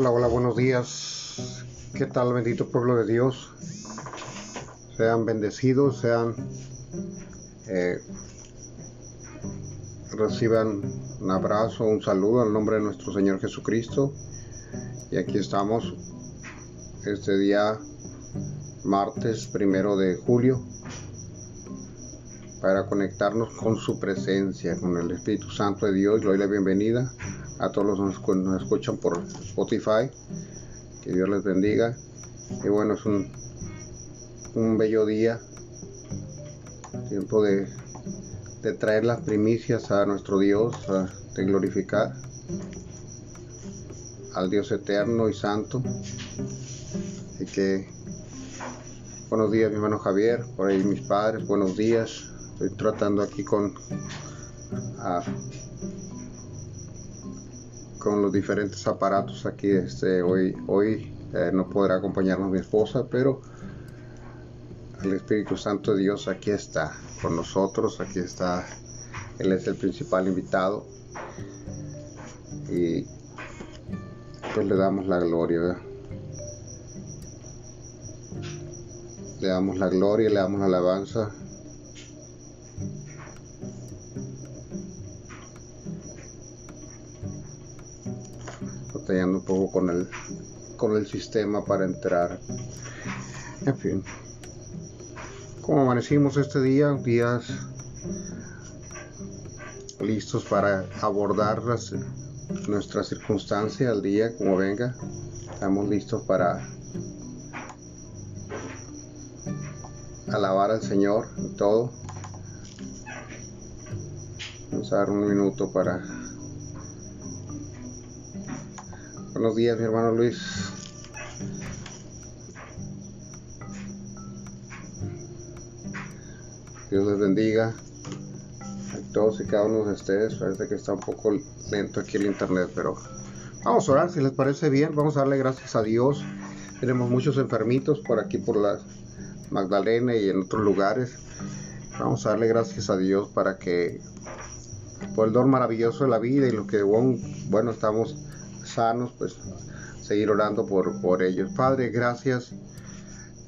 Hola, hola, buenos días. ¿Qué tal, bendito pueblo de Dios? Sean bendecidos, sean... Eh, reciban un abrazo, un saludo al nombre de nuestro Señor Jesucristo. Y aquí estamos, este día, martes primero de julio, para conectarnos con su presencia, con el Espíritu Santo de Dios. Le doy la bienvenida a todos los que nos escuchan por Spotify. Que Dios les bendiga. Y bueno, es un, un bello día. Tiempo de, de traer las primicias a nuestro Dios, de glorificar al Dios eterno y santo. y que buenos días mi hermano Javier, por ahí mis padres, buenos días. Estoy tratando aquí con con los diferentes aparatos aquí. Este, hoy hoy eh, no podrá acompañarnos mi esposa, pero el Espíritu Santo de Dios aquí está con nosotros. Aquí está, Él es el principal invitado. Y pues le damos la gloria. Le damos la gloria, le damos la alabanza batallando un poco con el con el sistema para entrar. En fin. Como amanecimos este día días listos para abordar las, nuestra circunstancia al día como venga. Estamos listos para alabar al Señor en todo. Vamos a dar un minuto para Buenos días, mi hermano Luis. Dios les bendiga a todos y cada uno de ustedes. Parece que está un poco lento aquí el internet, pero vamos a orar si les parece bien. Vamos a darle gracias a Dios. Tenemos muchos enfermitos por aquí, por la Magdalena y en otros lugares. Vamos a darle gracias a Dios para que por el don maravilloso de la vida y lo que bueno estamos sanos, pues seguir orando por, por ellos. Padre, gracias.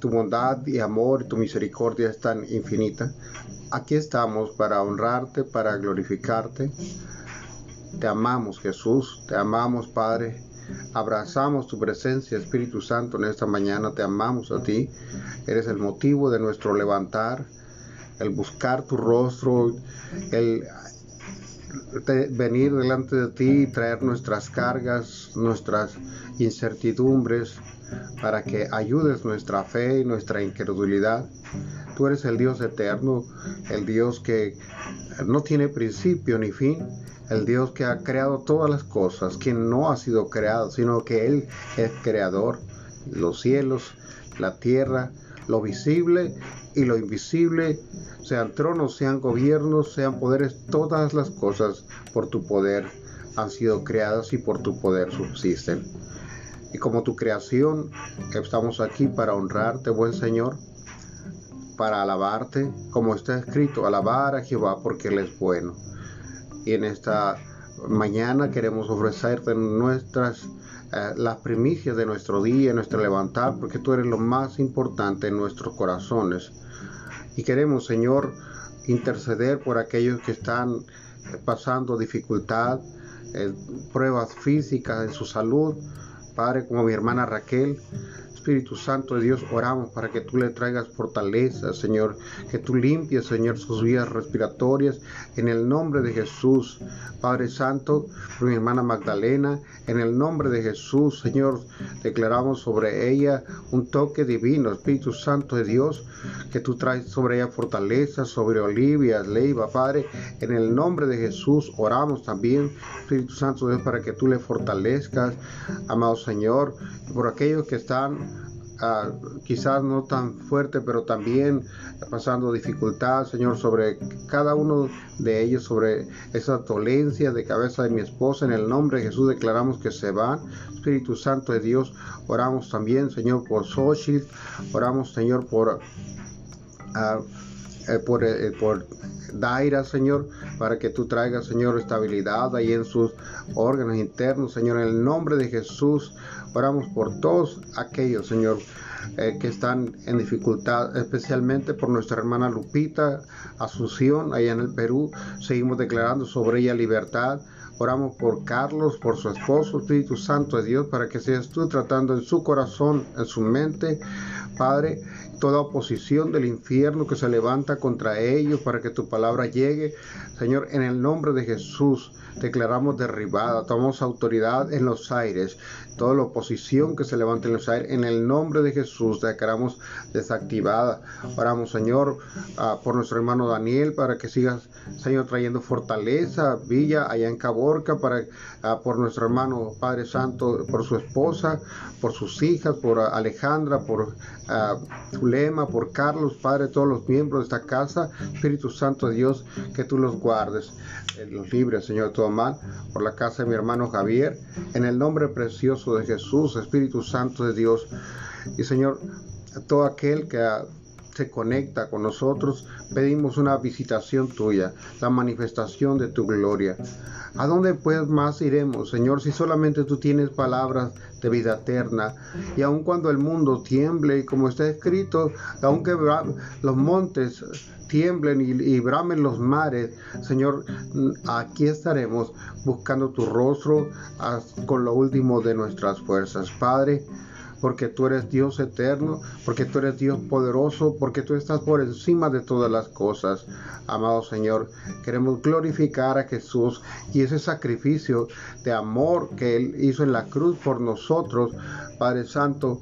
Tu bondad y amor, tu misericordia es tan infinita. Aquí estamos para honrarte, para glorificarte. Te amamos Jesús, te amamos Padre. Abrazamos tu presencia, Espíritu Santo, en esta mañana. Te amamos a ti. Eres el motivo de nuestro levantar, el buscar tu rostro, el venir delante de ti y traer nuestras cargas, nuestras incertidumbres, para que ayudes nuestra fe y nuestra incredulidad. Tú eres el Dios eterno, el Dios que no tiene principio ni fin, el Dios que ha creado todas las cosas, quien no ha sido creado, sino que Él es creador, los cielos, la tierra, lo visible y lo invisible, sean tronos, sean gobiernos, sean poderes, todas las cosas por tu poder han sido creadas y por tu poder subsisten. Y como tu creación, estamos aquí para honrarte, buen Señor, para alabarte, como está escrito, alabar a Jehová porque Él es bueno. Y en esta mañana queremos ofrecerte nuestras eh, las primicias de nuestro día, nuestro levantar, porque tú eres lo más importante en nuestros corazones. Y queremos, Señor, interceder por aquellos que están eh, pasando dificultad, eh, pruebas físicas en su salud. Padre, como mi hermana Raquel, Espíritu Santo de Dios, oramos para que tú le traigas fortaleza, Señor, que tú limpies, Señor, sus vías respiratorias, en el nombre de Jesús, Padre Santo, por mi hermana Magdalena, en el nombre de Jesús, Señor, declaramos sobre ella un toque divino, Espíritu Santo de Dios, que tú traes sobre ella fortaleza, sobre Olivia, Leiva, Padre, en el nombre de Jesús, oramos también, Espíritu Santo de Dios, para que tú le fortalezcas, amado Señor, por aquellos que están Ah, quizás no tan fuerte, pero también pasando dificultad, Señor, sobre cada uno de ellos, sobre esa dolencia de cabeza de mi esposa. En el nombre de Jesús declaramos que se van. Espíritu Santo de Dios, oramos también, Señor, por Xochitl, oramos, Señor, por... Uh, por, eh, por Daira, Señor, para que tú traigas, Señor, estabilidad ahí en sus órganos internos, Señor, en el nombre de Jesús. Oramos por todos aquellos, Señor, eh, que están en dificultad, especialmente por nuestra hermana Lupita Asunción, allá en el Perú. Seguimos declarando sobre ella libertad. Oramos por Carlos, por su esposo, Espíritu Santo de Dios, para que seas tú tratando en su corazón, en su mente, Padre, toda oposición del infierno que se levanta contra ellos para que tu palabra llegue. Señor, en el nombre de Jesús declaramos derribada, tomamos autoridad en los aires, toda la oposición que se levante en los aires, en el nombre de Jesús declaramos desactivada. Oramos, Señor, ah, por nuestro hermano Daniel, para que sigas, Señor, trayendo fortaleza, Villa, allá en Caborca, para, ah, por nuestro hermano Padre Santo, por su esposa, por sus hijas, por Alejandra, por Por Carlos, Padre, todos los miembros de esta casa, Espíritu Santo de Dios, que tú los guardes, eh, los libres, Señor, de todo mal, por la casa de mi hermano Javier, en el nombre precioso de Jesús, Espíritu Santo de Dios. Y Señor, todo aquel que se conecta con nosotros, pedimos una visitación tuya, la manifestación de tu gloria. ¿A dónde pues más iremos, Señor, si solamente tú tienes palabras de vida eterna? Y aun cuando el mundo tiemble, y como está escrito, aunque los montes tiemblen y, y, bramen los mares, Señor, aquí estaremos buscando tu rostro con lo último de nuestras fuerzas. Padre, porque tú eres Dios eterno, porque tú eres Dios poderoso, porque tú estás por encima de todas las cosas. Amado Señor, queremos glorificar a Jesús y ese sacrificio de amor que Él hizo en la cruz por nosotros, Padre Santo,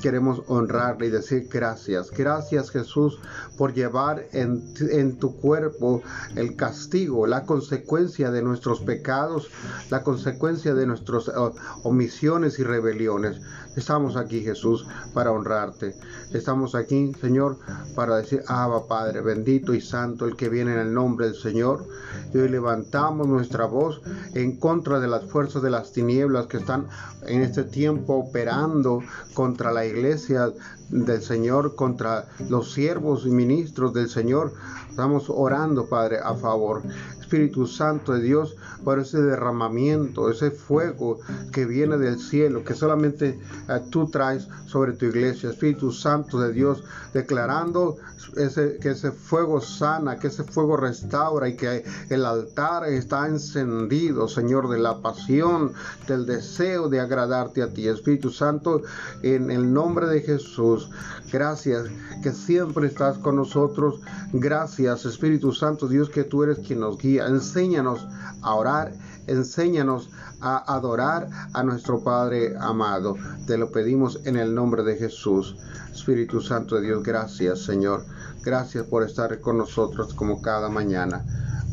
queremos honrarle y decir gracias. Gracias Jesús por llevar en, tu cuerpo el castigo, la consecuencia de nuestros pecados, la consecuencia de nuestras oh, omisiones y rebeliones. Estamos aquí Jesús para honrarte. Estamos aquí Señor para decir, Abba Padre, bendito y santo el que viene en el nombre del Señor. Y hoy levantamos nuestra voz en contra de las fuerzas de las tinieblas que están en este tiempo operando contra la iglesia del Señor, contra los siervos y ministros del Señor. Estamos orando, Padre, a favor. Espíritu Santo de Dios, por ese derramamiento, ese fuego que viene del cielo, que solamente eh, tú traes sobre tu iglesia. Espíritu Santo de Dios, declarando ese, que ese fuego sana, que ese fuego restaura y que el altar está encendido, Señor, de la pasión, del deseo de agradarte a ti. Espíritu Santo, en el nombre de Jesús, gracias que siempre estás con nosotros. Gracias, Espíritu Santo, Dios, que tú eres quien nos guía. Enséñanos a orar, enséñanos a adorar a nuestro Padre amado. Te lo pedimos en el nombre de Jesús. Espíritu Santo de Dios, gracias Señor. Gracias por estar con nosotros como cada mañana.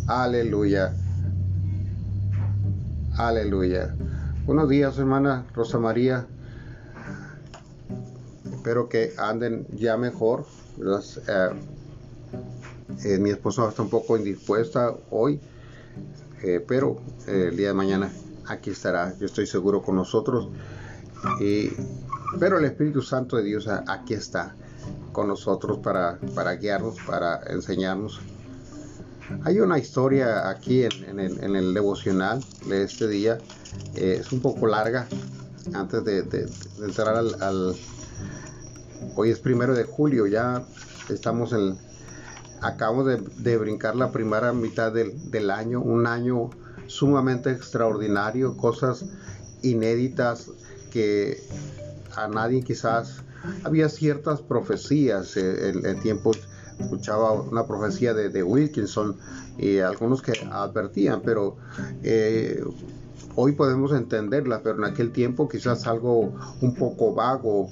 Aleluya. Aleluya. Buenos días, hermana Rosa María. Espero que anden ya mejor. Eh, eh, mi esposa está un poco indispuesta hoy, eh, pero el día de mañana aquí estará, yo estoy seguro con nosotros. pero el Espíritu Santo de Dios aquí está con nosotros para, para guiarnos, para enseñarnos. Hay una historia aquí en, el, devocional de este día, eh, es un poco larga, antes de, entrar al, Hoy es primero de julio, ya estamos en... Acabamos de, brincar la primera mitad del, año, un año sumamente extraordinario, cosas inéditas que a nadie quizás había ciertas profecías eh, en, el tiempo escuchaba una profecía de, Wilkinson y algunos que advertían pero eh, hoy podemos entenderla pero en aquel tiempo quizás algo un poco vago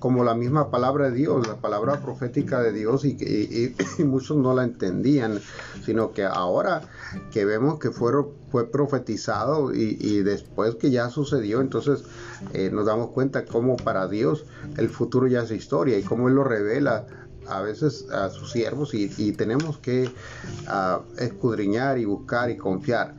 como la misma palabra de Dios, la palabra profética de Dios y, muchos no la entendían, sino que ahora que vemos que fueron, fue profetizado y, después que ya sucedió, entonces eh, nos damos cuenta cómo para Dios el futuro ya es historia y cómo Él lo revela a veces a sus siervos y, tenemos que ah, escudriñar y buscar y confiar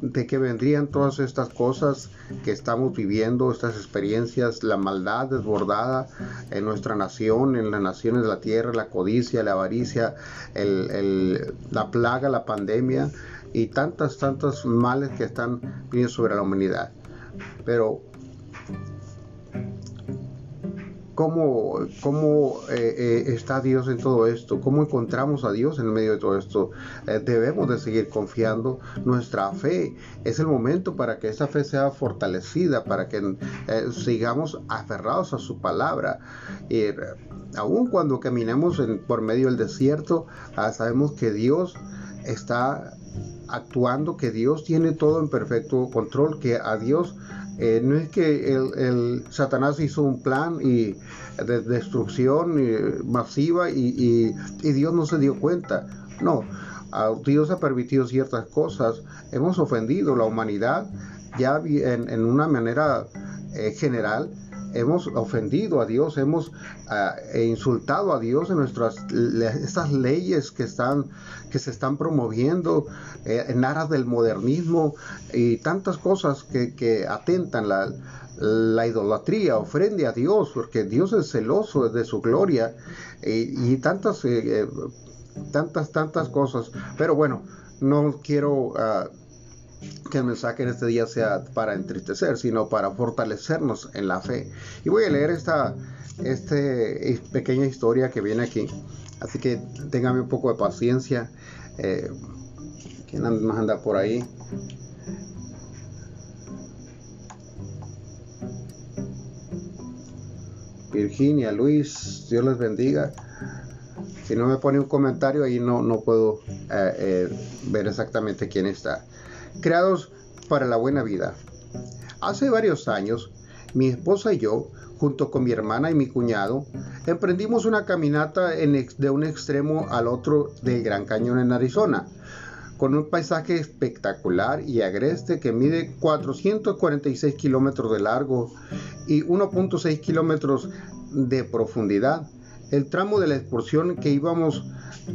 de que vendrían todas estas cosas que estamos viviendo, estas experiencias, la maldad desbordada en nuestra nación, en las naciones de la tierra, la codicia, la avaricia, la plaga, la pandemia y tantas, tantos males que están viniendo sobre la humanidad. Pero cómo, cómo eh, eh, está Dios en todo esto, cómo encontramos a Dios en medio de todo esto. Eh, debemos de seguir confiando nuestra fe. Es el momento para que esa fe sea fortalecida, para que sigamos aferrados a su palabra. Y aun cuando caminemos por medio del desierto, ah, sabemos que Dios está actuando, que Dios tiene todo en perfecto control, que a Dios eh, no es que el, Satanás hizo un plan y, de destrucción masiva y, Dios no se dio cuenta. No, Dios ha permitido ciertas cosas. Hemos ofendido la humanidad ya en, una manera eh, general hemos ofendido a Dios, hemos ah, e insultado a Dios en nuestras estas leyes que están que se están promoviendo eh, en aras del modernismo y tantas cosas que, atentan la, la idolatría, ofrende a Dios, porque Dios es celoso de su gloria y, tantas, eh, eh, tantas, tantas cosas. Pero bueno, no quiero ah, que el mensaje en este día sea para entristecer, sino para fortalecernos en la fe. Y voy a leer esta este, pequeña historia que viene aquí. Así que téngame un poco de paciencia. Eh, ¿Quién más anda por ahí? Virginia, Luis, Dios les bendiga. Si no me pone un comentario ahí no, no puedo eh, eh, ver exactamente quién está creados para la buena vida. Hace varios años, mi esposa y yo, junto con mi hermana y mi cuñado, emprendimos una caminata de un extremo al otro del Gran Cañón en Arizona, con un paisaje espectacular y agreste que mide 446 kilómetros de largo y 1.6 kilómetros de profundidad. El tramo de la excursión que íbamos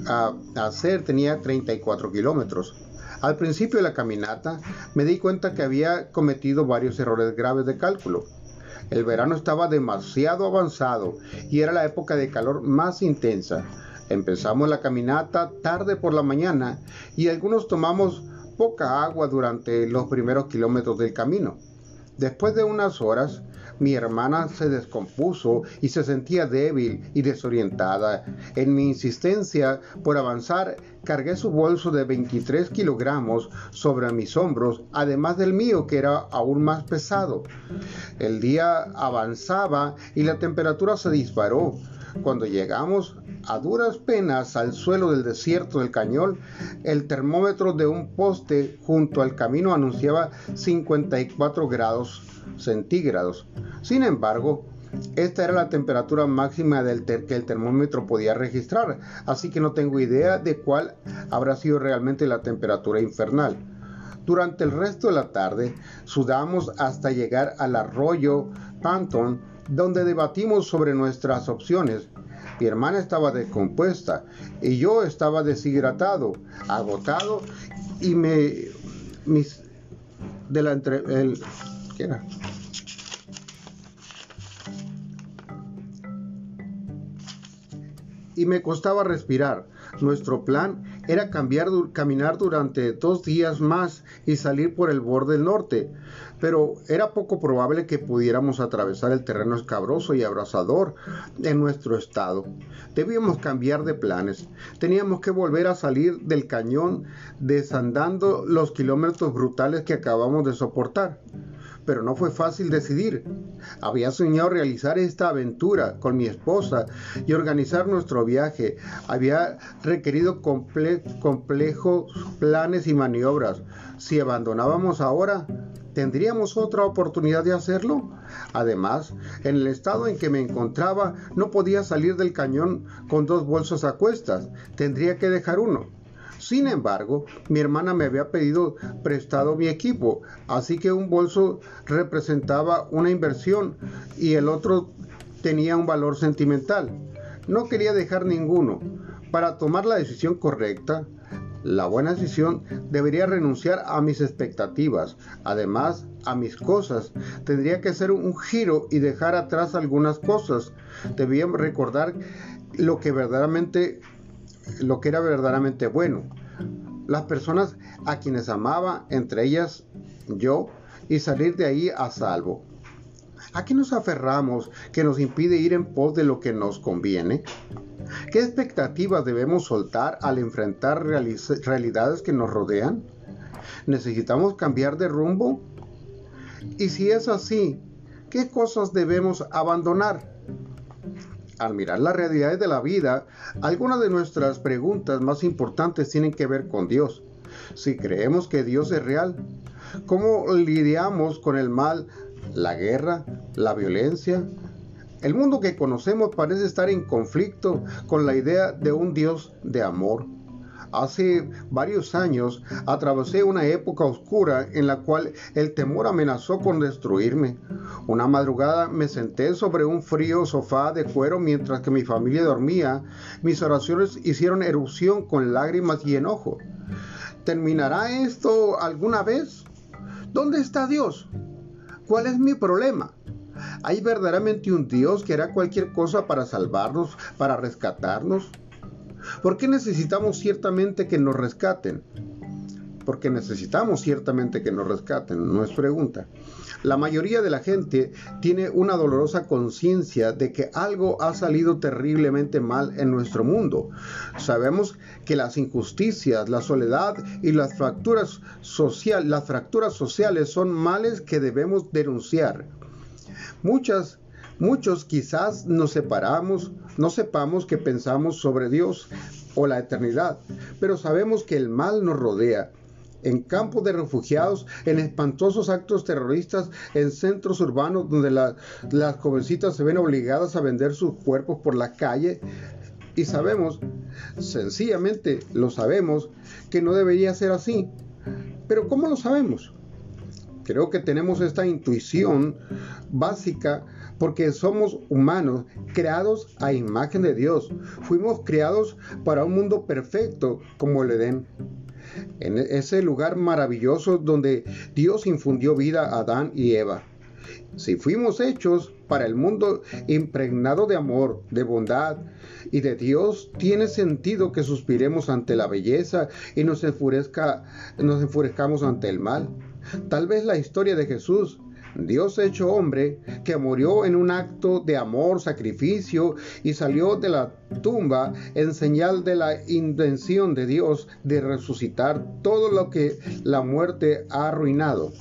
a hacer tenía 34 kilómetros. Al principio de la caminata me di cuenta que había cometido varios errores graves de cálculo. El verano estaba demasiado avanzado y era la época de calor más intensa. Empezamos la caminata tarde por la mañana y algunos tomamos poca agua durante los primeros kilómetros del camino. Después de unas horas mi hermana se descompuso y se sentía débil y desorientada. En mi insistencia por avanzar, cargué su bolso de 23 kilogramos sobre mis hombros, además del mío que era aún más pesado. El día avanzaba y la temperatura se disparó. Cuando llegamos a duras penas al suelo del desierto del cañón, el termómetro de un poste junto al camino anunciaba 54 grados centígrados. Sin embargo, esta era la temperatura máxima del que el termómetro podía registrar, así que no tengo idea de cuál habrá sido realmente la temperatura infernal. Durante el resto de la tarde sudamos hasta llegar al arroyo Panton, donde debatimos sobre nuestras opciones. Mi hermana estaba descompuesta y yo estaba deshidratado, agotado y me mis de la entre, el, ¿qué era? y me costaba respirar. Nuestro plan era cambiar, caminar durante dos días más y salir por el borde norte, pero era poco probable que pudiéramos atravesar el terreno escabroso y abrasador en nuestro estado. Debíamos cambiar de planes. Teníamos que volver a salir del cañón desandando los kilómetros brutales que acabamos de soportar pero no fue fácil decidir. Había soñado realizar esta aventura con mi esposa y organizar nuestro viaje. Había requerido complejos planes y maniobras. Si abandonábamos ahora, ¿tendríamos otra oportunidad de hacerlo? Además, en el estado en que me encontraba, no podía salir del cañón con dos bolsos a cuestas. Tendría que dejar uno. Sin embargo, mi hermana me había pedido prestado mi equipo, así que un bolso representaba una inversión y el otro tenía un valor sentimental. No quería dejar ninguno. Para tomar la decisión correcta, la buena decisión debería renunciar a mis expectativas, además a mis cosas. Tendría que hacer un giro y dejar atrás algunas cosas. Debía recordar lo que verdaderamente lo que era verdaderamente bueno. Las personas a quienes amaba, entre ellas yo, y salir de ahí a salvo. ¿A qué nos aferramos que nos impide ir en pos de lo que nos conviene? ¿Qué expectativas debemos soltar al enfrentar realidades que nos rodean? ¿Necesitamos cambiar de rumbo? Y si es así, ¿qué cosas debemos abandonar? Al mirar las realidades de la vida, algunas de nuestras preguntas más importantes tienen que ver con Dios. Si creemos que Dios es real, ¿cómo lidiamos con el mal, la guerra, la violencia? El mundo que conocemos parece estar en conflicto con la idea de un Dios de amor. Hace varios años atravesé una época oscura en la cual el temor amenazó con destruirme. Una madrugada me senté sobre un frío sofá de cuero mientras que mi familia dormía. Mis oraciones hicieron erupción con lágrimas y enojo. ¿Terminará esto alguna vez? ¿Dónde está Dios? ¿Cuál es mi problema? ¿Hay verdaderamente un Dios que hará cualquier cosa para salvarnos, para rescatarnos? ¿Por qué necesitamos ciertamente que nos rescaten? Porque necesitamos ciertamente que nos rescaten, no es pregunta. La mayoría de la gente tiene una dolorosa conciencia de que algo ha salido terriblemente mal en nuestro mundo. Sabemos que las injusticias, la soledad y las fracturas, sociales son males que debemos denunciar. Muchas Muchos quizás nos separamos, no sepamos qué pensamos sobre Dios o la eternidad, pero sabemos que el mal nos rodea. En campos de refugiados, en espantosos actos terroristas, en centros urbanos donde las jovencitas se ven obligadas a vender sus cuerpos por la calle. Y sabemos, sencillamente lo sabemos, que no debería ser así. Pero ¿cómo lo sabemos? Creo que tenemos esta intuición básica porque somos humanos creados a imagen de Dios. Fuimos creados para un mundo perfecto como el Edén. En ese lugar maravilloso donde Dios infundió vida a Adán y Eva. Si fuimos hechos para el mundo impregnado de amor, de bondad y de Dios, tiene sentido que suspiremos ante la belleza y nos, enfurezca, nos enfurezcamos ante el mal. Tal vez la historia de Jesús Dios hecho hombre, que murió en un acto de amor, sacrificio y salió de la tumba en señal de la intención de Dios de resucitar todo lo que la muerte ha arruinado.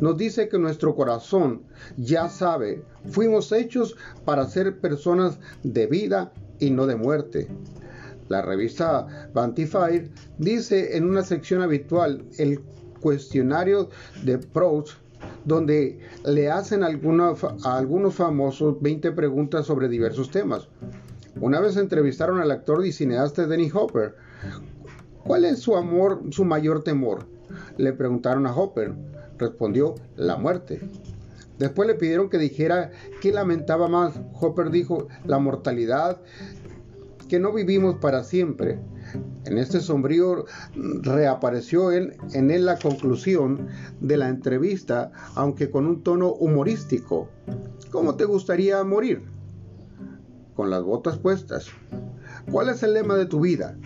Nos dice que nuestro corazón ya sabe, fuimos hechos para ser personas de vida y no de muerte. La revista Vantifire dice en una sección habitual el cuestionario de Proust donde le hacen a algunos famosos 20 preguntas sobre diversos temas. Una vez entrevistaron al actor y cineasta Denny Hopper. ¿Cuál es su amor, su mayor temor? Le preguntaron a Hopper. Respondió, la muerte. Después le pidieron que dijera qué lamentaba más. Hopper dijo, la mortalidad, que no vivimos para siempre. En este sombrío reapareció en, él la conclusión de la entrevista, aunque con un tono humorístico. ¿Cómo te gustaría morir? Con las botas puestas. ¿Cuál es el lema de tu vida?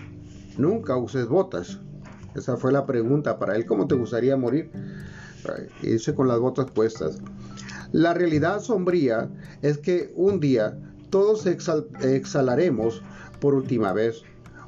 Nunca uses botas. Esa fue la pregunta para él. ¿Cómo te gustaría morir? Irse con las botas puestas. La realidad sombría es que un día todos exhalaremos por última vez.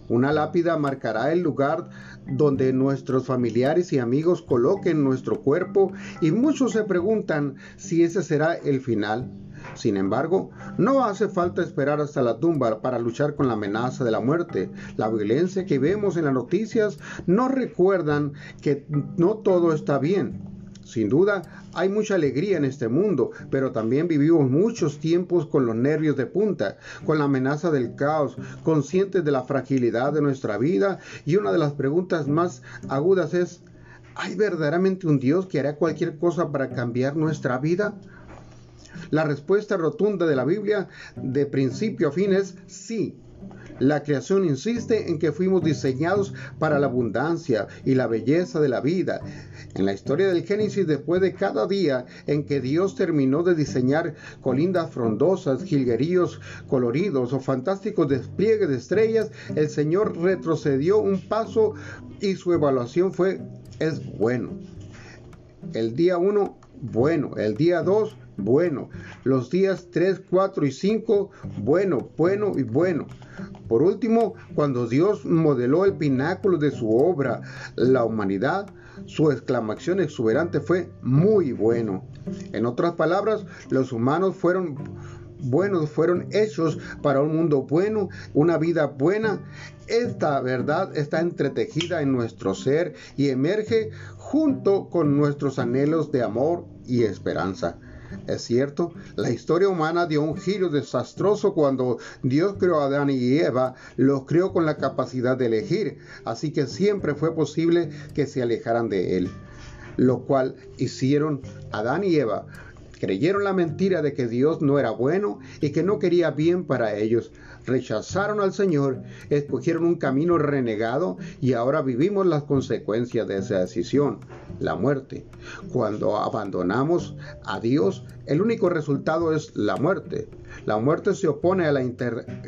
Una lápida marcará el lugar donde nuestros familiares y amigos coloquen nuestro cuerpo y muchos se preguntan si ese será el final. Sin embargo, no hace falta esperar hasta la tumba para luchar con la amenaza de la muerte. La violencia que vemos en las noticias nos recuerdan que no todo está bien. Sin duda, hay mucha alegría en este mundo, pero también vivimos muchos tiempos con los nervios de punta, con la amenaza del caos, conscientes de la fragilidad de nuestra vida. Y una de las preguntas más agudas es, ¿hay verdaderamente un Dios que hará cualquier cosa para cambiar nuestra vida? La respuesta rotunda de la Biblia de principio a fin es sí. La creación insiste en que fuimos diseñados para la abundancia y la belleza de la vida. En la historia del Génesis, después de cada día en que Dios terminó de diseñar colindas frondosas, jilgueríos coloridos o fantásticos despliegues de estrellas, el Señor retrocedió un paso y su evaluación fue, es bueno. El día 1, bueno. El día 2, bueno. Los días 3, 4 y 5, bueno, bueno y bueno. Por último, cuando Dios modeló el pináculo de su obra, la humanidad, su exclamación exuberante fue muy bueno. En otras palabras, los humanos fueron buenos, fueron hechos para un mundo bueno, una vida buena. Esta verdad está entretejida en nuestro ser y emerge junto con nuestros anhelos de amor y esperanza. Es cierto, la historia humana dio un giro desastroso cuando Dios creó a Adán y Eva, los creó con la capacidad de elegir, así que siempre fue posible que se alejaran de Él, lo cual hicieron Adán y Eva. Creyeron la mentira de que Dios no era bueno y que no quería bien para ellos, rechazaron al Señor, escogieron un camino renegado y ahora vivimos las consecuencias de esa decisión, la muerte. Cuando abandonamos a Dios, el único resultado es la muerte. La muerte se opone a las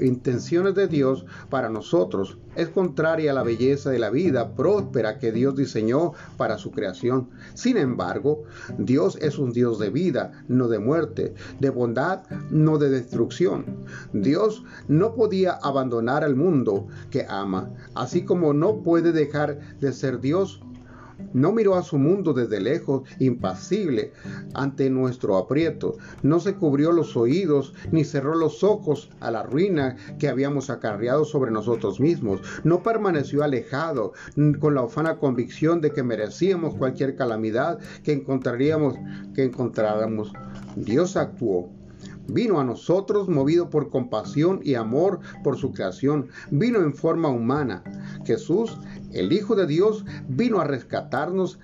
intenciones de Dios para nosotros. Es contraria a la belleza de la vida próspera que Dios diseñó para su creación. Sin embargo, Dios es un Dios de vida, no de muerte, de bondad, no de destrucción. Dios no podía abandonar al mundo que ama, así como no puede dejar de ser Dios no miró a su mundo desde lejos, impasible ante nuestro aprieto. No se cubrió los oídos ni cerró los ojos a la ruina que habíamos acarreado sobre nosotros mismos. No permaneció alejado con la ufana convicción de que merecíamos cualquier calamidad que encontraríamos, que encontráramos. Dios actuó Vino a nosotros movido por compasión y amor por su creación. Vino en forma humana. Jesús, el Hijo de Dios, vino a rescatarnos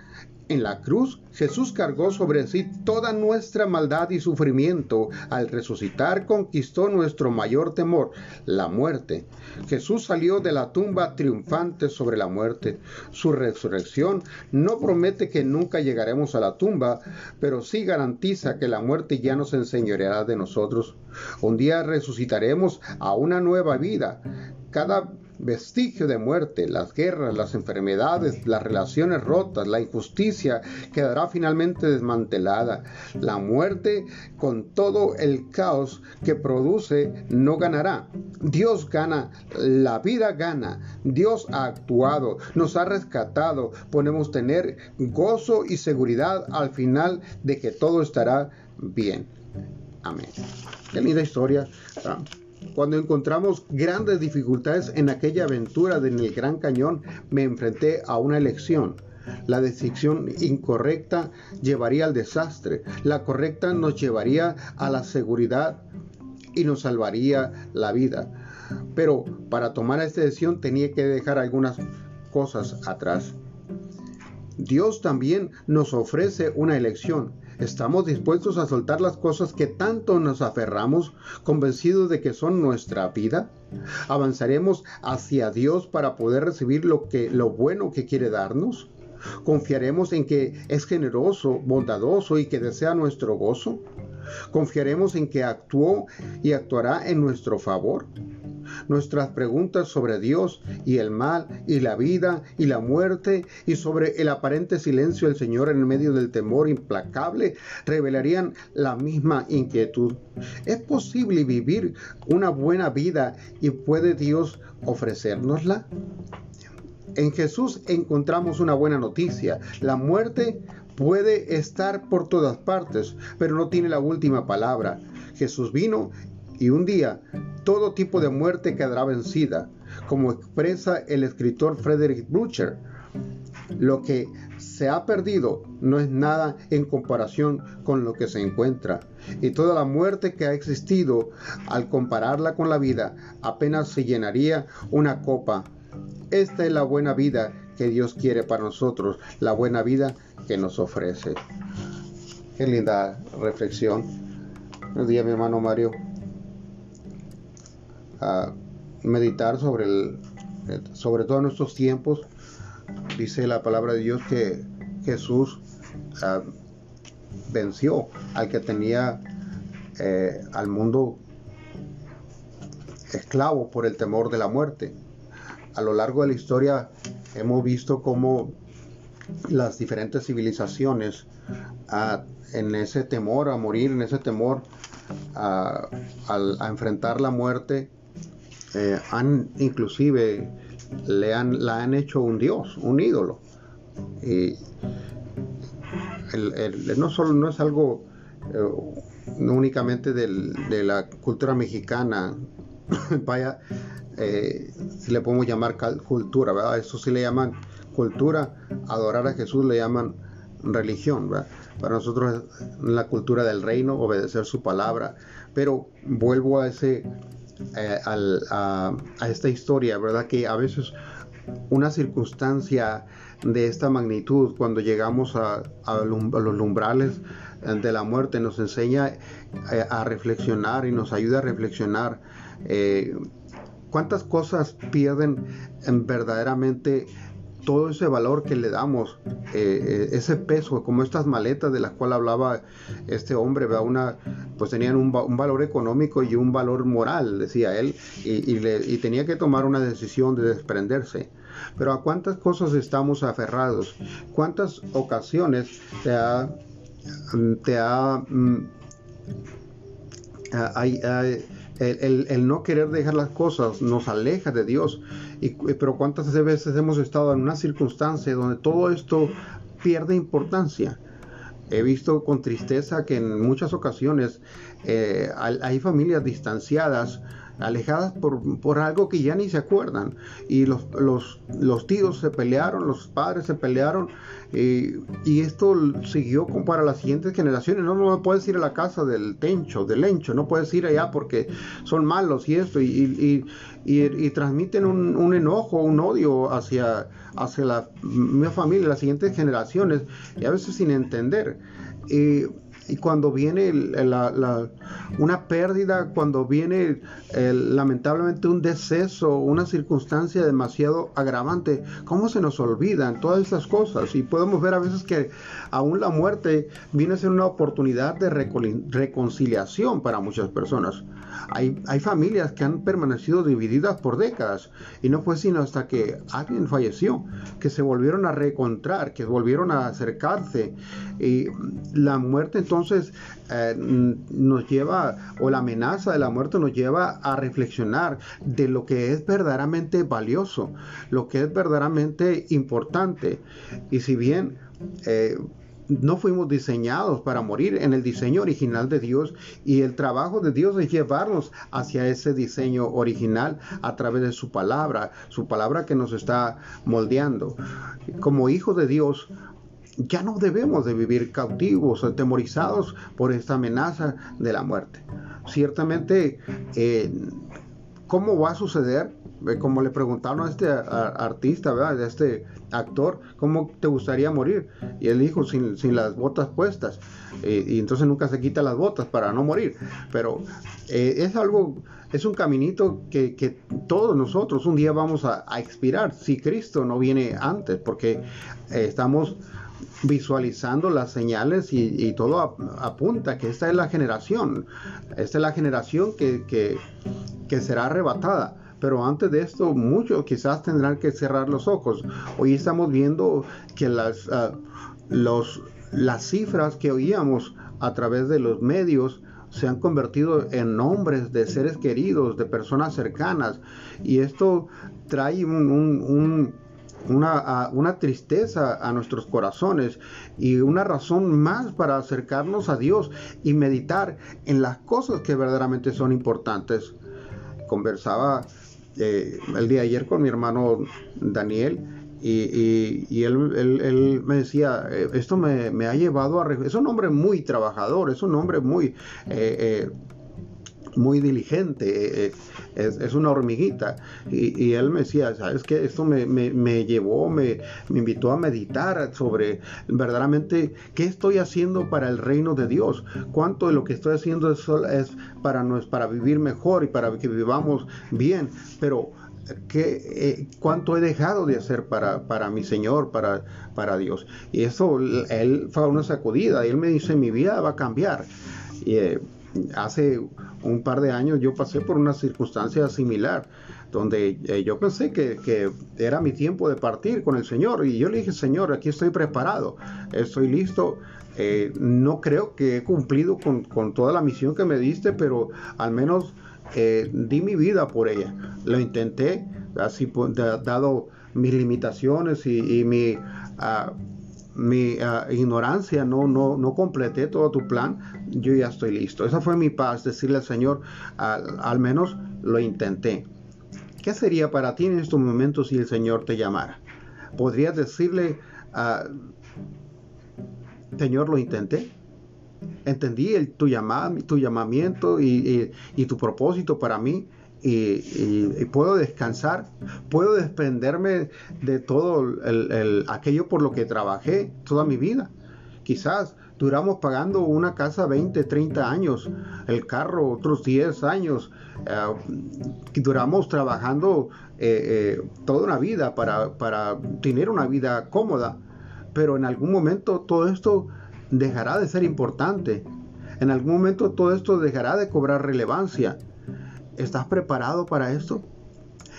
en la cruz, Jesús cargó sobre sí toda nuestra maldad y sufrimiento. Al resucitar conquistó nuestro mayor temor, la muerte. Jesús salió de la tumba triunfante sobre la muerte. Su resurrección no promete que nunca llegaremos a la tumba, pero sí garantiza que la muerte ya nos enseñoreará de nosotros. Un día resucitaremos a una nueva vida. Cada vestigio de muerte, las guerras, las enfermedades, las relaciones rotas, la injusticia quedará finalmente desmantelada. La muerte, con todo el caos que produce, no ganará. Dios gana, la vida gana. Dios ha actuado, nos ha rescatado. Podemos tener gozo y seguridad al final de que todo estará bien. Amén. Qué linda historia. Cuando encontramos grandes dificultades en aquella aventura en el Gran Cañón, me enfrenté a una elección. La decisión incorrecta llevaría al desastre. La correcta nos llevaría a la seguridad y nos salvaría la vida. Pero para tomar esta decisión tenía que dejar algunas cosas atrás. Dios también nos ofrece una elección. ¿Estamos dispuestos a soltar las cosas que tanto nos aferramos, convencidos de que son nuestra vida? ¿Avanzaremos hacia Dios para poder recibir lo bueno que quiere darnos? ¿Confiaremos en que es generoso, bondadoso y que desea nuestro gozo? ¿Confiaremos en que actuó y actuará en nuestro favor? Nuestras preguntas sobre Dios y el mal y la vida y la muerte y sobre el aparente silencio del Señor en medio del temor implacable revelarían la misma inquietud. ¿Es posible vivir una buena vida y puede Dios ofrecérnosla? En Jesús encontramos una buena noticia. La muerte puede estar por todas partes, pero no tiene la última palabra. Jesús vino y un día todo tipo de muerte quedará vencida, como expresa el escritor Frederick Blucher. Lo que se ha perdido no es nada en comparación con lo que se encuentra. Y toda la muerte que ha existido, al compararla con la vida, apenas se llenaría una copa. Esta es la buena vida que Dios quiere para nosotros, la buena vida que nos ofrece. Qué linda reflexión. Buenos días, mi hermano Mario a meditar sobre, el, sobre todos nuestros tiempos. Dice la palabra de Dios que Jesús ah, venció al que tenía eh, al mundo esclavo por el temor de la muerte. A lo largo de la historia hemos visto cómo las diferentes civilizaciones en ese temor a morir, en ese temor a, enfrentar la muerte, eh, han inclusive le han, la han hecho un dios, un ídolo. Y no solo no es algo eh, únicamente de la cultura mexicana, vaya, eh, si le podemos llamar cultura, ¿verdad? Eso sí le llaman cultura, adorar a Jesús le llaman religión. Para nosotros es la cultura del reino, obedecer su palabra, pero vuelvo a ese, eh, a, esta historia, ¿verdad? Que a veces una circunstancia de esta magnitud, cuando llegamos a, los umbrales de la muerte, nos enseña eh, a reflexionar y nos ayuda a reflexionar eh, cuántas cosas pierden verdaderamente todo ese valor que le damos, eh, ese peso, como estas maletas de las cuales hablaba este hombre, Una, pues tenían un, valor económico y un valor moral, decía él, y, tenía que tomar una decisión de desprenderse. Pero a cuántas cosas estamos aferrados, cuántas ocasiones te ha, te ha, mm, el, no querer dejar las cosas nos aleja de Dios. Y, pero cuántas veces hemos estado en una circunstancia donde todo esto pierde importancia. He visto con tristeza que en muchas ocasiones eh, hay familias distanciadas alejadas por, algo que ya ni se acuerdan. Y los, los, tíos se pelearon, los padres se pelearon, y esto siguió para las siguientes generaciones. No, no puedes ir a la casa del tencho, del lencho, no puedes ir allá porque son malos y esto, y, y, transmiten un, enojo, un odio hacia, hacia la mi familia, las siguientes generaciones, y a veces sin entender. Y y cuando viene una pérdida, cuando viene lamentablemente un deceso, una circunstancia demasiado agravante, ¿cómo se nos olvidan todas esas cosas? Y podemos ver a veces que aún la muerte viene a ser una oportunidad de reconciliación para muchas personas. Hay, hay familias que han permanecido divididas por décadas y no fue sino hasta que alguien falleció que se volvieron a reencontrar, que volvieron a acercarse. Y la muerte entonces eh, nos lleva, o la amenaza de la muerte nos lleva a reflexionar de lo que es verdaderamente valioso, lo que es verdaderamente importante. Y si bien eh, no fuimos diseñados para morir en el diseño original de Dios y el trabajo de Dios es llevarnos hacia ese diseño original a través de su palabra, su palabra que nos está moldeando. Como hijos de Dios, ya no debemos de vivir cautivos, atemorizados por esta amenaza de la muerte. Ciertamente, eh, ¿cómo va a suceder? Eh, como le preguntaron a este artista, ¿verdad? A este actor, ¿cómo te gustaría morir? Y él dijo, sin, las botas puestas. Eh, y entonces nunca se quita las botas para no morir. Pero es algo, es un caminito que, todos nosotros un día vamos a, expirar si Cristo no viene antes, porque estamos visualizando las señales y, todo apunta que esta es la generación, esta es la generación que, será arrebatada. Pero antes de esto, muchos quizás tendrán que cerrar los ojos. Hoy estamos viendo que las, ah, los, las cifras que oíamos a través de los medios se han convertido en nombres de seres queridos, de personas cercanas. Y esto trae un una, una tristeza a nuestros corazones y una razón más para acercarnos a Dios y meditar en las cosas que verdaderamente son importantes. Conversaba eh, el día de ayer con mi hermano Daniel y, él, me decía, eh, esto me, ha llevado a... Es un hombre muy trabajador, es un hombre muy... Eh, muy diligente, es, una hormiguita. Y, él me decía, ¿sabes qué? Esto me, me, llevó, me, me, invitó a meditar sobre verdaderamente qué estoy haciendo para el reino de Dios. Cuánto de lo que estoy haciendo es, es para, para vivir mejor y para que vivamos bien. Pero ¿Qué, eh, cuánto he dejado de hacer para, para mi Señor, para, para Dios. Y eso, él fue una sacudida y él me dice, mi vida va a cambiar. Y, eh, hace un par de años yo pasé por una circunstancia similar donde eh, yo pensé que, era mi tiempo de partir con el Señor. Y yo le dije, Señor, aquí estoy preparado, estoy listo. Eh, no creo que he cumplido con, toda la misión que me diste, pero al menos eh, di mi vida por ella. Lo intenté, así dado mis limitaciones y, mi... Ah, mi ah, ignorancia, no, no, no completé todo tu plan, yo ya estoy listo. Esa fue mi paz, decirle al Señor, al, menos lo intenté. ¿Qué sería para ti en estos momentos si el Señor te llamara? ¿Podrías decirle, uh, Señor, lo intenté? Entendí el, tu, tu llamamiento y, y tu propósito para mí y, puedo descansar, puedo desprenderme de todo el, aquello por lo que trabajé toda mi vida. Quizás duramos pagando una casa 20, 30 años, el carro otros 10 años, eh, duramos trabajando eh, eh, toda una vida para, para tener una vida cómoda, pero en algún momento todo esto dejará de ser importante, en algún momento todo esto dejará de cobrar relevancia ¿Estás preparado para esto?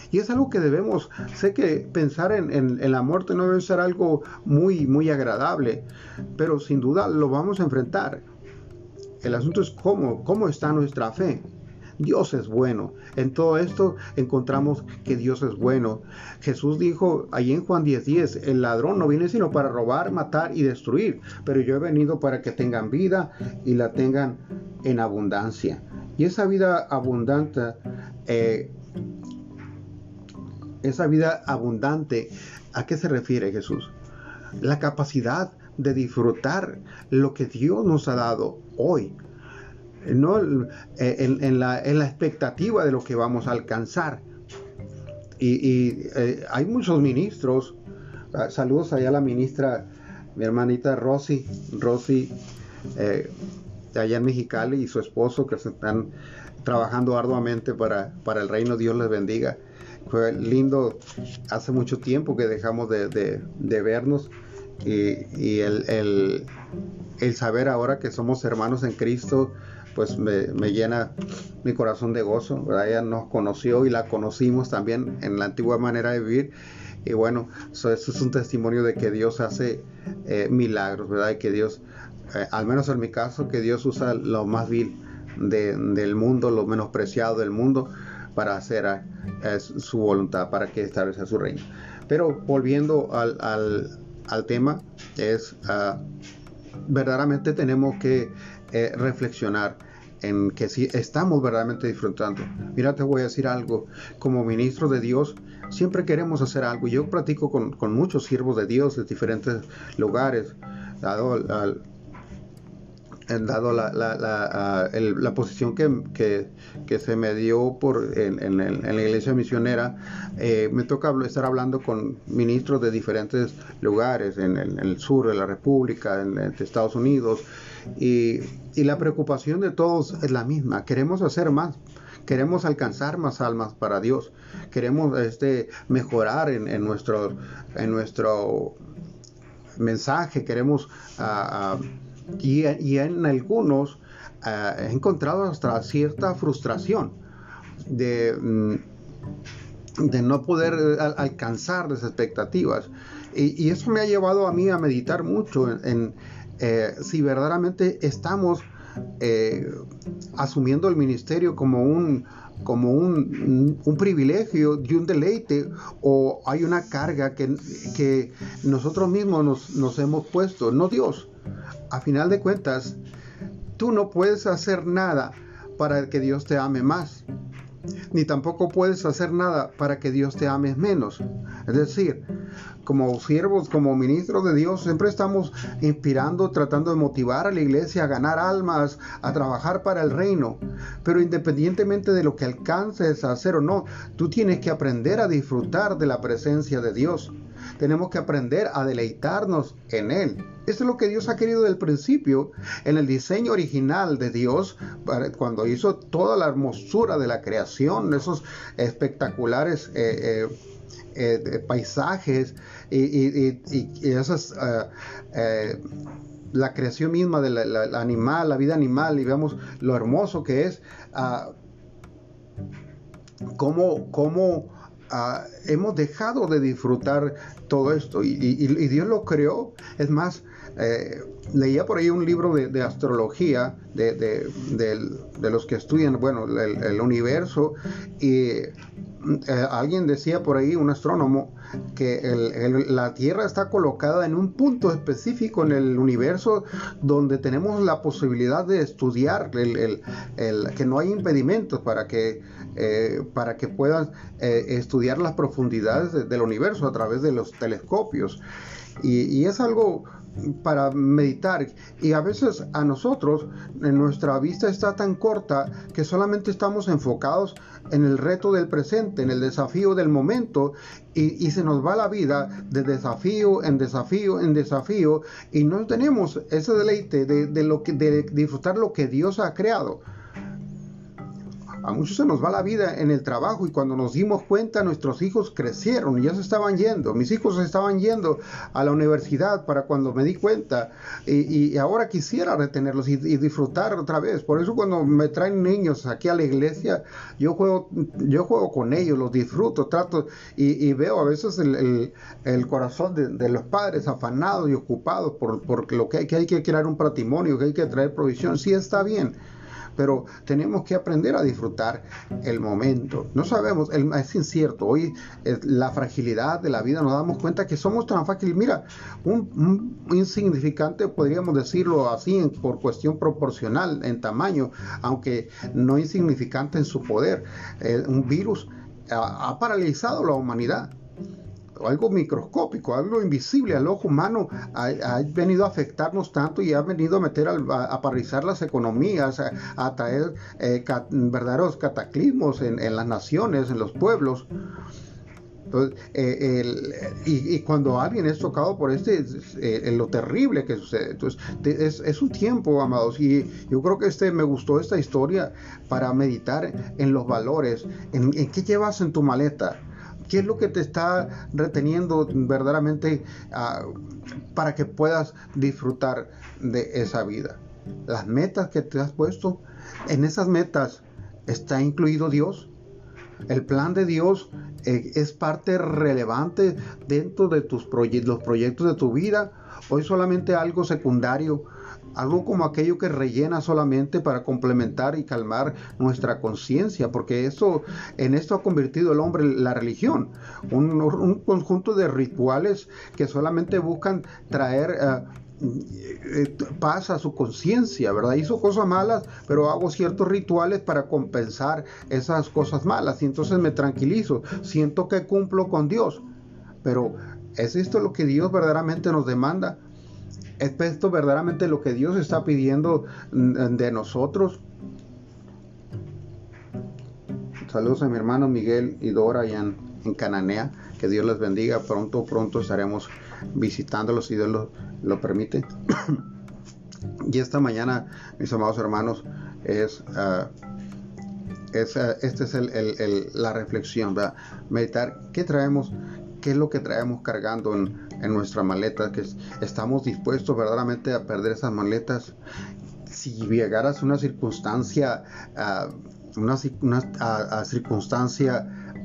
Y es algo que debemos, sé que pensar en, la muerte no debe ser algo muy, muy agradable, pero sin duda lo vamos a enfrentar. El asunto es cómo, cómo está nuestra fe. Dios es bueno. En todo esto encontramos que Dios es bueno. Jesús dijo allí en Juan 10:10, el ladrón no viene sino para robar, matar y destruir, pero yo he venido para que tengan vida y la tengan en abundancia. Y esa vida abundante, eh, esa vida abundante, ¿a qué se refiere Jesús? La capacidad de disfrutar lo que Dios nos ha dado hoy. No eh, en, la, expectativa de lo que vamos a alcanzar. Y, eh, hay muchos ministros. Ah, saludos allá a la ministra, mi hermanita Rosy, Rosy allá en Mexicali y su esposo que se están trabajando arduamente para, para el reino. Dios les bendiga. Fue lindo, hace mucho tiempo que dejamos de, vernos y, el, saber ahora que somos hermanos en Cristo, pues me, llena mi corazón de gozo. Ella nos conoció y la conocimos también en la antigua manera de vivir. Y bueno, eso, es un testimonio de que Dios hace eh, milagros, ¿verdad? Y que Dios eh, al menos en mi caso, que Dios usa lo más vil del mundo, lo menospreciado del mundo, para hacer eh, su voluntad, para que establezca su reino. Pero volviendo al, tema, es ah, verdaderamente tenemos que eh, reflexionar en que si estamos verdaderamente disfrutando. Mira, te voy a decir algo, como ministro de Dios, siempre queremos hacer algo. Yo practico con, muchos siervos de Dios de diferentes lugares, dado al, dado la, la, la, posición que, que, se me dio por, en, en, la iglesia misionera, eh, me toca estar hablando con ministros de diferentes lugares, en, el sur de la República, en, Estados Unidos, y, y la preocupación de todos es la misma, queremos hacer más queremos alcanzar más almas para Dios, queremos este, mejorar en, en nuestro, en nuestro mensaje, queremos uh, y, en algunos eh, he encontrado hasta cierta frustración de, mm, de no poder eh, alcanzar las expectativas. Y, eso me ha llevado a mí a meditar mucho en, eh, si verdaderamente estamos asumiendo el ministerio como un, como un, un, privilegio y un deleite o hay una carga que, que nosotros mismos nos, nos, hemos puesto, no Dios. A final de cuentas, tú no puedes hacer nada para que Dios te ame más, ni tampoco puedes hacer nada para que Dios te ame menos. Es decir, como siervos, como ministros de Dios, siempre estamos inspirando, tratando de motivar a la iglesia a ganar almas, a trabajar para el reino. Pero independientemente de lo que alcances a hacer o no, tú tienes que aprender a disfrutar de la presencia de Dios tenemos que aprender a deleitarnos en Él. Eso es lo que Dios ha querido del principio, en el diseño original de Dios, cuando hizo toda la hermosura de la creación, esos espectaculares eh, eh, eh, paisajes y, esas... la creación misma del animal, la vida animal, y vemos lo hermoso que es, uh, cómo, cómo ah, hemos dejado de disfrutar todo esto y, Dios lo creó. Es más, eh, leía por ahí un libro de, astrología de, los que estudian, bueno, el, universo y eh, alguien decía por ahí, un astrónomo, que la Tierra está colocada en un punto específico en el universo donde tenemos la posibilidad de estudiar, el, que no hay impedimentos para que, eh, para que puedan eh, estudiar las profundidades del universo a través de los telescopios. y es algo para meditar y a veces a nosotros en nuestra vista está tan corta que solamente estamos enfocados en el reto del presente, en el desafío del momento y, se nos va la vida de desafío en desafío en desafío y no tenemos ese deleite de, de lo que, de disfrutar lo que Dios ha creado. A muchos se nos va la vida en el trabajo y cuando nos dimos cuenta nuestros hijos crecieron, ya se estaban yendo, mis hijos se estaban yendo a la universidad para cuando me di cuenta y, ahora quisiera retenerlos y, disfrutar otra vez. Por eso cuando me traen niños aquí a la iglesia, yo juego, yo juego con ellos, los disfruto, trato y, veo a veces el, corazón de, los padres afanados y ocupados por, por lo que hay, que hay que crear un patrimonio, que hay que traer provisión. Sí está bien pero tenemos que aprender a disfrutar el momento. No sabemos, es incierto, hoy la fragilidad de la vida nos damos cuenta que somos tan frágiles. Mira, un, insignificante, podríamos decirlo así, por cuestión proporcional en tamaño, aunque no insignificante en su poder. Eh, un virus ha paralizado la humanidad algo microscópico, algo invisible al ojo humano, ha, venido a afectarnos tanto y ha venido a meter a, paralizar las economías, a, traer eh, verdaderos cataclismos en, las naciones, en los pueblos. Eh, y, cuando alguien es tocado por este, eh, lo terrible que sucede. Entonces, es, un tiempo, amados, y yo creo que este me gustó esta historia para meditar en los valores, en qué llevas en tu maleta. ¿Qué es lo que te está reteniendo verdaderamente ah, para que puedas disfrutar de esa vida? Las metas que te has puesto, en esas metas está incluido Dios. El plan de Dios eh, es parte relevante dentro de tus los proyectos de tu vida es solamente algo secundario algo como aquello que rellena solamente para complementar y calmar nuestra conciencia, porque eso, en esto ha convertido el hombre la religión, un, conjunto de rituales que solamente buscan traer eh, paz a su conciencia, ¿verdad? Hizo cosas malas, pero hago ciertos rituales para compensar esas cosas malas y entonces me tranquilizo, siento que cumplo con Dios, pero ¿es esto lo que Dios verdaderamente nos demanda? ¿Es esto verdaderamente lo que Dios está pidiendo mm, de nosotros? Saludos a mi hermano Miguel y Dora en, Cananea. Que Dios les bendiga. Pronto, pronto estaremos visitándolos si Dios lo, permite. y esta mañana, mis amados hermanos, es, uh, es uh, esta es la reflexión, meditar qué traemos, qué es lo que traemos cargando en, en nuestra maleta, que estamos dispuestos verdaderamente a perder esas maletas. Si llegaras a una circunstancia, una, circunstancia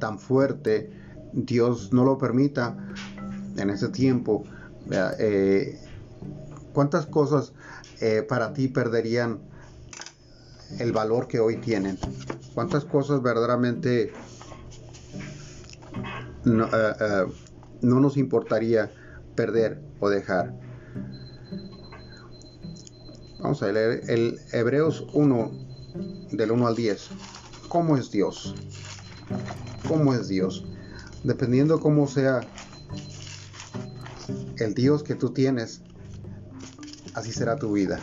tan fuerte, Dios no lo permita en ese tiempo, eh, ¿cuántas cosas eh, para ti perderían el valor que hoy tienen? ¿Cuántas cosas verdaderamente no, eh, no nos importaría perder o dejar. Vamos a leer el Hebreos 1 del 1 al 10. ¿Cómo es Dios? ¿Cómo es Dios? Dependiendo cómo sea el Dios que tú tienes, así será tu vida.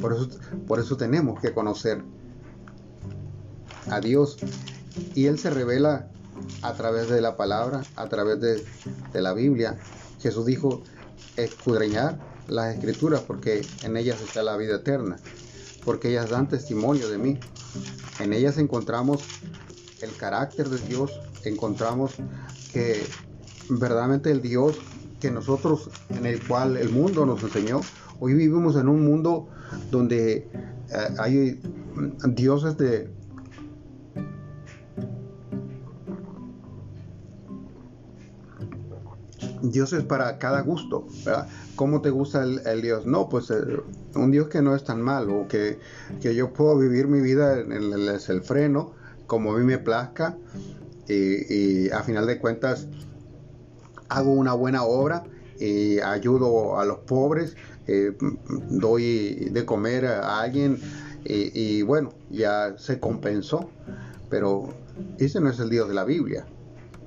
Por eso, por eso tenemos que conocer a Dios. Y Él se revela a través de la palabra, a través de, la Biblia. Jesús dijo, escudriñar las escrituras porque en ellas está la vida eterna, porque ellas dan testimonio de mí. En ellas encontramos el carácter de Dios, encontramos que verdaderamente el Dios que nosotros, en el cual el mundo nos enseñó, hoy vivimos en un mundo donde eh, hay dioses de Dios es para cada gusto. ¿Cómo te gusta el, Dios? No, pues eh, un Dios que no es tan malo, que, que yo puedo vivir mi vida en el, freno como a mí me plazca y, y, a final de cuentas hago una buena obra y ayudo a los pobres, eh, doy de comer a alguien y, y bueno, ya se compensó. Pero ese no es el Dios de la Biblia.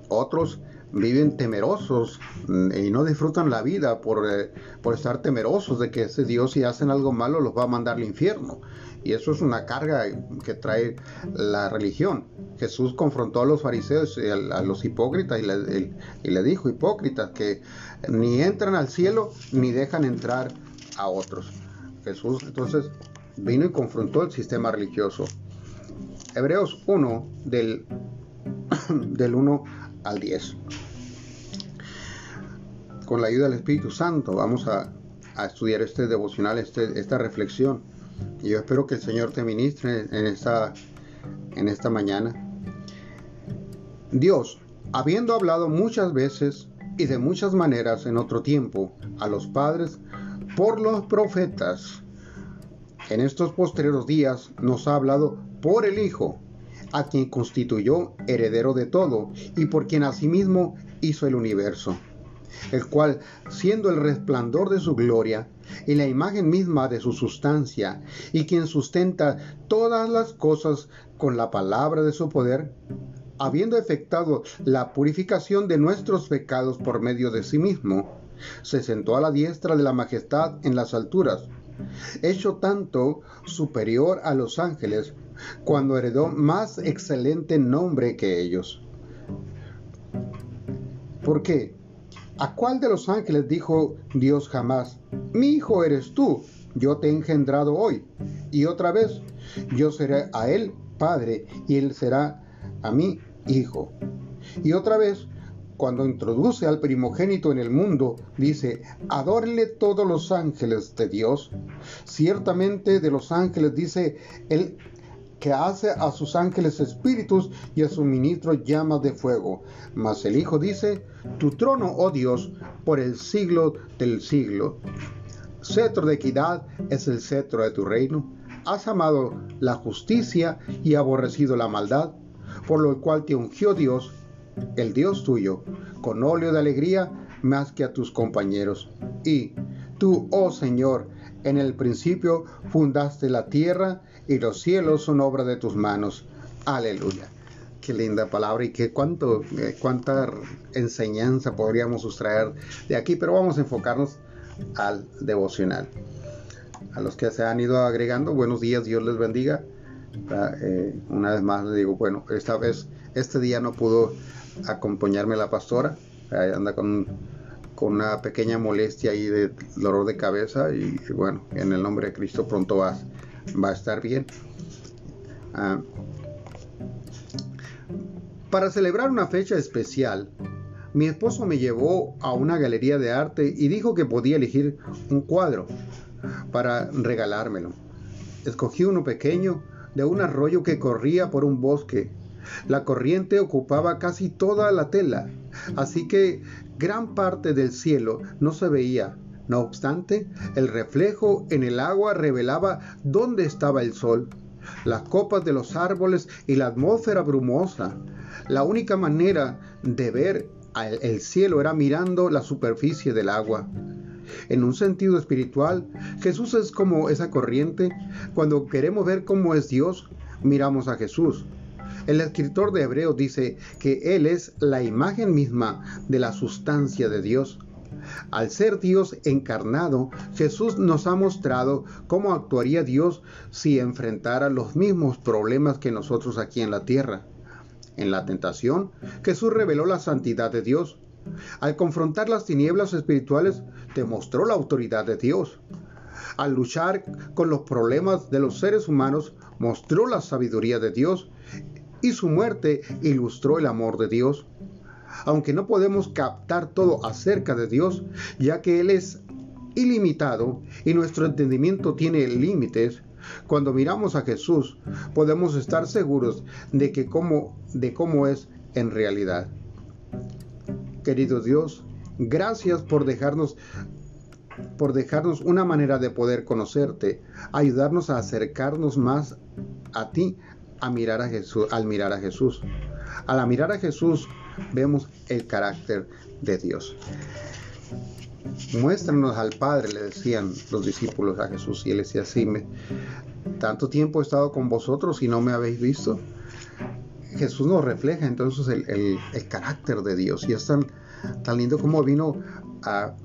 Otros viven temerosos mm, y no disfrutan la vida por, eh, por, estar temerosos de que ese Dios si hacen algo malo los va a mandar al infierno. Y eso es una carga que trae la religión. Jesús confrontó a los fariseos y a, los hipócritas y le, y le dijo, hipócritas, que ni entran al cielo ni dejan entrar a otros. Jesús entonces vino y confrontó el sistema religioso. Hebreos 1 del, del 1 al 10. Con la ayuda del Espíritu Santo vamos a, estudiar este devocional, este, esta reflexión. Y yo espero que el Señor te ministre en esta, en esta mañana. Dios, habiendo hablado muchas veces y de muchas maneras en otro tiempo a los padres por los profetas, en estos posteriores días nos ha hablado por el Hijo, a quien constituyó heredero de todo y por quien asimismo hizo el universo, el cual, siendo el resplandor de su gloria y la imagen misma de su sustancia, y quien sustenta todas las cosas con la palabra de su poder, habiendo efectuado la purificación de nuestros pecados por medio de sí mismo, se sentó a la diestra de la majestad en las alturas, hecho tanto superior a los ángeles, cuando heredó más excelente nombre que ellos. ¿Por qué? ¿A cuál de los ángeles dijo Dios jamás, mi hijo eres tú, yo te he engendrado hoy? Y otra vez, yo seré a él padre y él será a mí hijo. Y otra vez, cuando introduce al primogénito en el mundo, dice, adórenle todos los ángeles de Dios. Ciertamente de los ángeles dice, él que hace a sus ángeles espíritus y a sus ministros llamas de fuego. Mas el Hijo dice, tu trono, oh Dios, por el siglo del siglo. Cetro de equidad es el cetro de tu reino. Has amado la justicia y aborrecido la maldad, por lo cual te ungió Dios, el Dios tuyo, con óleo de alegría más que a tus compañeros. Y tú, oh Señor, en el principio fundaste la tierra y los cielos son obra de tus manos. Aleluya. Qué linda palabra y qué cuánto, eh, cuánta enseñanza podríamos sustraer de aquí, pero vamos a enfocarnos al devocional. A los que se han ido agregando, buenos días, Dios les bendiga. Ah, eh, una vez más les digo, bueno, esta vez, este día no pudo acompañarme la pastora, anda con, con, una pequeña molestia ahí de dolor de cabeza y bueno, en el nombre de Cristo pronto vas va a estar bien. Ah, para celebrar una fecha especial, mi esposo me llevó a una galería de arte y dijo que podía elegir un cuadro para regalármelo. Escogí uno pequeño de un arroyo que corría por un bosque. La corriente ocupaba casi toda la tela, así que gran parte del cielo no se veía no obstante, el reflejo en el agua revelaba dónde estaba el sol, las copas de los árboles y la atmósfera brumosa. La única manera de ver el cielo era mirando la superficie del agua. En un sentido espiritual, Jesús es como esa corriente. Cuando queremos ver cómo es Dios, miramos a Jesús. El escritor de Hebreos dice que Él es la imagen misma de la sustancia de Dios. Al ser Dios encarnado, Jesús nos ha mostrado cómo actuaría Dios si enfrentara los mismos problemas que nosotros aquí en la tierra. En la tentación, Jesús reveló la santidad de Dios. Al confrontar las tinieblas espirituales, demostró la autoridad de Dios. Al luchar con los problemas de los seres humanos, mostró la sabiduría de Dios y su muerte ilustró el amor de Dios aunque no podemos captar todo acerca de Dios, ya que Él es ilimitado y nuestro entendimiento tiene límites, cuando miramos a Jesús podemos estar seguros de que cómo, de cómo es en realidad. Querido Dios, Gracias por dejarnos por dejarnos una manera de poder conocerte, ayudarnos a acercarnos más a ti, a mirar a Jesús, al mirar a Jesús. Al mirar a Jesús vemos el carácter de Dios. Muéstranos al Padre, le decían los discípulos a Jesús, y él decía me, tanto tiempo he estado con vosotros y no me habéis visto. Jesús nos refleja entonces el, carácter de Dios y es tan, lindo como vino a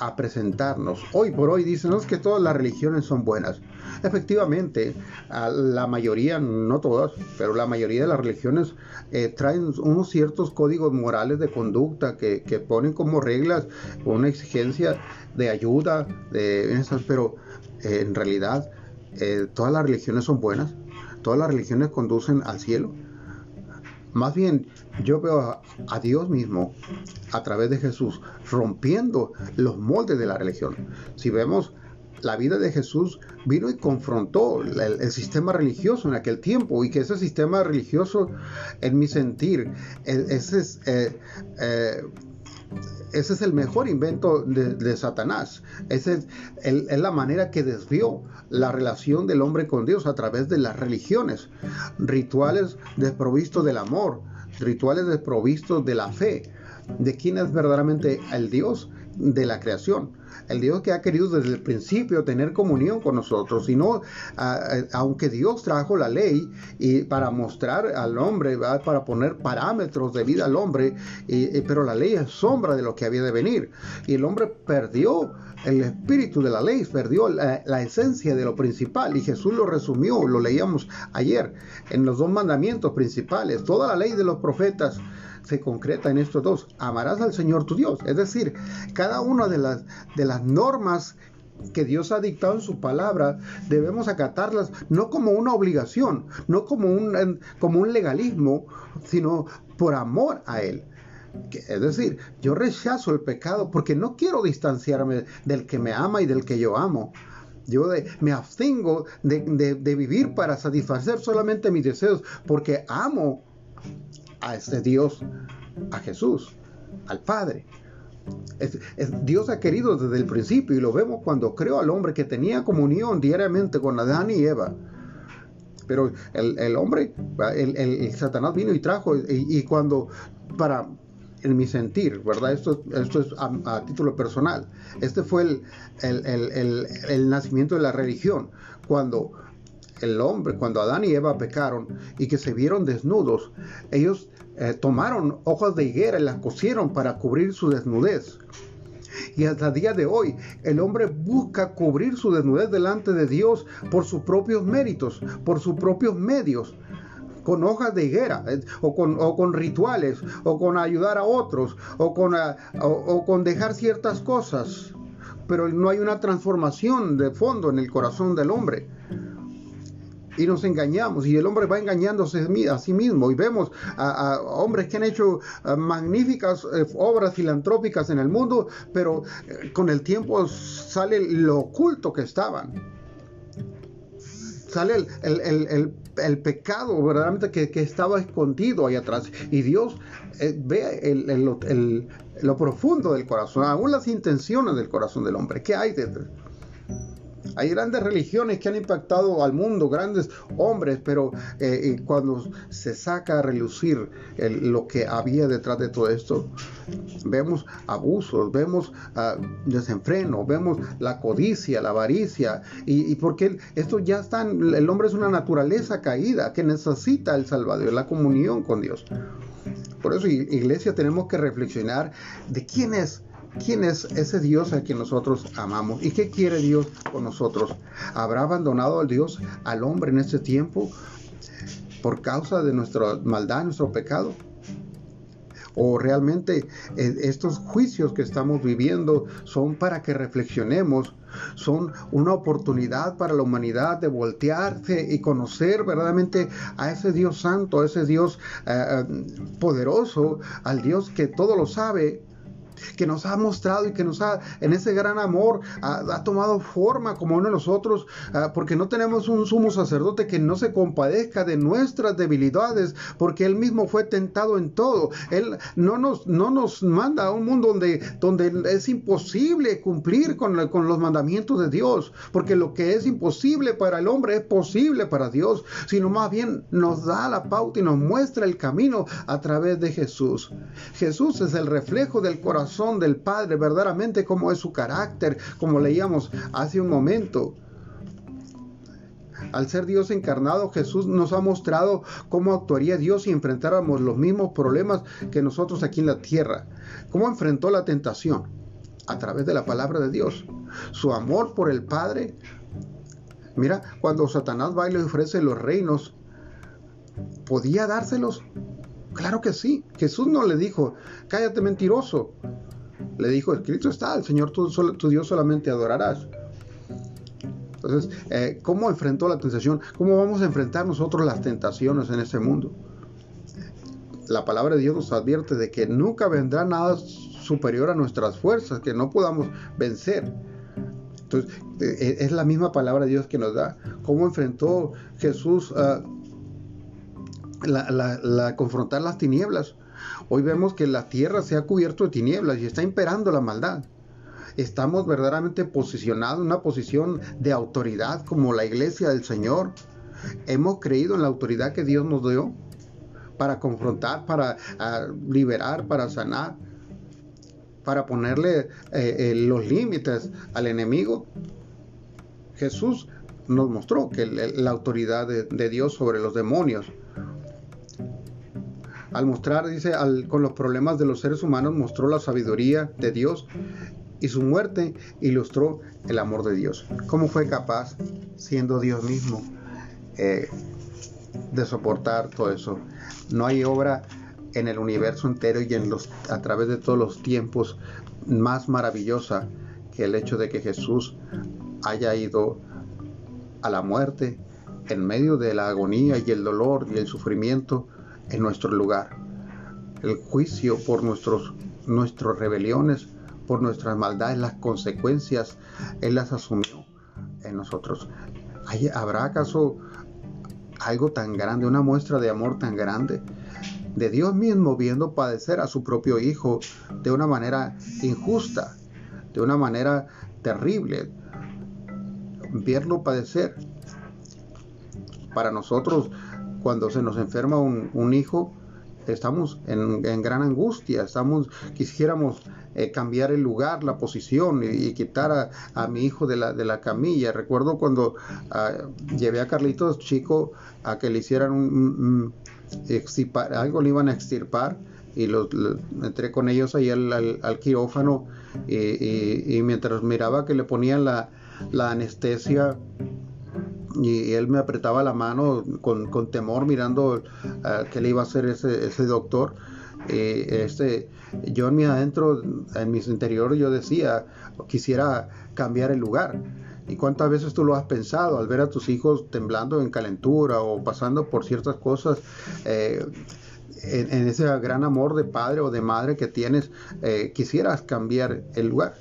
a presentarnos. Hoy por hoy dicen que todas las religiones son buenas. Efectivamente, la mayoría, no todas, pero la mayoría de las religiones eh, traen unos ciertos códigos morales de conducta que, ponen como reglas una exigencia de ayuda, de esas, pero eh, en realidad eh, todas las religiones son buenas, todas las religiones conducen al cielo. Más bien, yo veo a, Dios mismo a través de Jesús rompiendo los moldes de la religión. Si vemos la vida de Jesús vino y confrontó el, sistema religioso en aquel tiempo y que ese sistema religioso, en mi sentir, e, ese es, eh, eh, ese es el mejor invento de, Satanás. Esa es, es, la manera que desvió la relación del hombre con Dios a través de las religiones, rituales desprovistos del amor, rituales desprovistos de la fe, de quién es verdaderamente el Dios de la creación. El Dios que ha querido desde el principio tener comunión con nosotros, y no, aunque Dios trajo la ley y para mostrar al hombre, para poner parámetros de vida al hombre, pero la ley es sombra de lo que había de venir, y el hombre perdió el espíritu de la ley, perdió la, esencia de lo principal y Jesús lo resumió, lo leíamos ayer en los dos mandamientos principales, toda la ley de los profetas se concreta en estos dos. Amarás al Señor tu Dios. Es decir, cada una de las, de las normas que Dios ha dictado en su palabra, debemos acatarlas no como una obligación, no como un, como un legalismo, sino por amor a Él. Es decir, yo rechazo el pecado porque no quiero distanciarme del que me ama y del que yo amo. Yo me abstengo de, de, vivir para satisfacer solamente mis deseos porque amo a ese Dios, a Jesús, al Padre. Dios ha querido desde el principio y lo vemos cuando creó al hombre que tenía comunión diariamente con Adán y Eva. Pero el, hombre, el, Satanás vino y trajo, y, cuando, para, en mi sentir, ¿verdad? Esto, esto es a, título personal. Este fue el, el, nacimiento de la religión. Cuando el hombre, cuando Adán y Eva pecaron y que se vieron desnudos, ellos eh, tomaron hojas de higuera y las cosieron para cubrir su desnudez. Y hasta el día de hoy el hombre busca cubrir su desnudez delante de Dios por sus propios méritos, por sus propios medios con hojas de higuera, eh, o con, rituales, o con ayudar a otros, eh, o con dejar ciertas cosas. Pero no hay una transformación de fondo en el corazón del hombre y nos engañamos y el hombre va engañándose a sí mismo y vemos a, hombres que han hecho eh, magníficas eh, obras filantrópicas en el mundo, pero eh, con el tiempo sale lo oculto que estaban. Sale el, pecado verdaderamente que, estaba escondido ahí atrás. Y Dios ve lo profundo del corazón, aún las intenciones del corazón del hombre. ¿Qué hay detrás? Hay grandes religiones que han impactado al mundo, grandes hombres, pero eh, cuando se saca a relucir lo que había detrás de todo esto, vemos abusos, vemos uh, desenfreno, vemos la codicia, la avaricia, y, porque esto ya está, el hombre es una naturaleza caída que necesita el Salvador, la comunión con Dios. Por eso, iglesia, tenemos que reflexionar de quién es ¿Quién es ese Dios a quien nosotros amamos? ¿Y qué quiere Dios con nosotros? ¿Habrá abandonado al Dios al hombre en este tiempo por causa de nuestra maldad, nuestro pecado? ¿O realmente eh, estos juicios que estamos viviendo son para que reflexionemos? Son una oportunidad para la humanidad de voltearse y conocer verdaderamente a ese Dios santo, a ese Dios eh, eh, poderoso, al Dios que todo lo sabe que nos ha mostrado y que nos ha, en ese gran amor, ha, tomado forma como uno de nosotros, ah, porque no tenemos un sumo sacerdote que no se compadezca de nuestras debilidades, porque Él mismo fue tentado en todo. Él no nos, no nos manda a un mundo donde, donde es imposible cumplir con, con los mandamientos de Dios, porque lo que es imposible para el hombre es posible para Dios, sino más bien nos da la pauta y nos muestra el camino a través de Jesús. Jesús es el reflejo del corazón del Padre, verdaderamente como es su carácter, como leíamos hace un momento. Al ser Dios encarnado, Jesús nos ha mostrado cómo actuaría Dios si enfrentáramos los mismos problemas que nosotros aquí en la tierra. Cómo enfrentó la tentación a través de la palabra de Dios. Su amor por el Padre. Mira, cuando Satanás va y le ofrece los reinos, ¿podía dárselos? Claro que sí. Jesús no le dijo, cállate mentiroso. Le dijo, escrito está, el Señor tu, Dios solamente adorarás. Entonces, eh, ¿cómo enfrentó la tentación? ¿Cómo vamos a enfrentar nosotros las tentaciones en este mundo? La palabra de Dios nos advierte de que nunca vendrá nada superior a nuestras fuerzas, que no podamos vencer. Entonces, eh, es la misma palabra de Dios que nos da. ¿Cómo enfrentó Jesús a la, confrontar las tinieblas? Hoy vemos que la tierra se ha cubierto de tinieblas y está imperando la maldad estamos verdaderamente posicionados en una posición de autoridad como la iglesia del Señor. Hemos creído en la autoridad que Dios nos dio para confrontar, para ah, liberar, para sanar, para ponerle eh, eh, los límites al enemigo. Jesús nos mostró que la autoridad de, Dios sobre los demonios. Al mostrar, dice, con los problemas de los seres humanos, mostró la sabiduría de Dios y su muerte ilustró el amor de Dios. ¿Cómo fue capaz, siendo Dios mismo, eh, de soportar todo eso? No hay obra en el universo entero y en los, a través de todos los tiempos más maravillosa que el hecho de que Jesús haya ido a la muerte en medio de la agonía y el dolor y el sufrimiento en nuestro lugar. El juicio por nuestros, nuestras rebeliones, por nuestras maldades, las consecuencias, Él las asumió en nosotros. ¿Habrá acaso algo tan grande, una muestra de amor tan grande? De Dios mismo viendo padecer a su propio Hijo de una manera injusta, de una manera terrible, verlo padecer. Para nosotros, cuando se nos enferma un, hijo, estamos en, en, gran angustia, estamos, quisiéramos eh, cambiar el lugar, la posición y, quitar a, mi hijo de la, de la camilla. Recuerdo cuando ah, llevé a Carlitos chico a que le hicieran un, algo le iban a extirpar y los, entré con ellos ahí al, quirófano y, mientras miraba que le ponían la, anestesia y él me apretaba la mano con, temor mirando uh, qué le iba a hacer ese, ese doctor. este, yo en mi adentro, en mis interiores, yo decía, quisiera cambiar el lugar. ¿Y cuántas veces tú lo has pensado al ver a tus hijos temblando en calentura o pasando por ciertas cosas? Eh, en, ese gran amor de padre o de madre que tienes, eh, quisieras cambiar el lugar.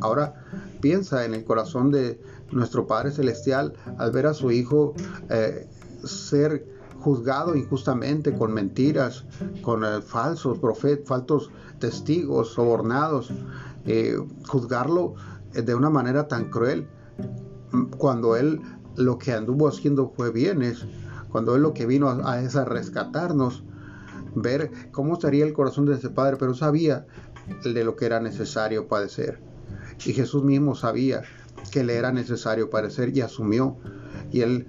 Ahora piensa en el corazón de nuestro Padre Celestial al ver a su hijo eh, ser juzgado injustamente con mentiras, con eh, falsos profetas, falsos testigos, sobornados, eh, juzgarlo de una manera tan cruel, mm, cuando él lo que anduvo haciendo fue bienes, cuando él lo que vino a, es a rescatarnos, ver cómo estaría el corazón de ese padre, pero sabía de lo que era necesario padecer. Y Jesús mismo sabía que le era necesario padecer y asumió y él,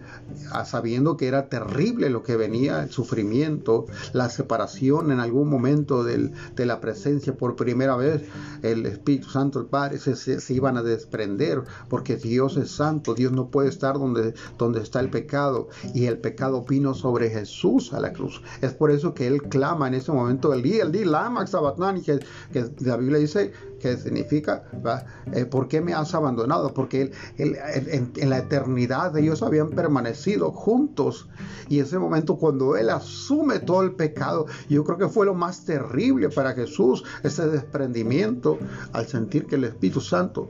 sabiendo que era terrible lo que venía, el sufrimiento, la separación en algún momento de la presencia por primera vez, el Espíritu Santo, el Padre, se, iban a desprender, porque Dios es santo, Dios no puede estar donde, donde está el pecado, y el pecado vino sobre Jesús a la cruz. Es por eso que él clama en ese momento, el día, el día, que la Biblia dice que significa, eh, ¿por qué me has abandonado? porque él, en, la eternidad ellos habían permanecido juntos. Y ese momento cuando Él asume todo el pecado, yo creo que fue lo más terrible para Jesús, ese desprendimiento al sentir que el Espíritu Santo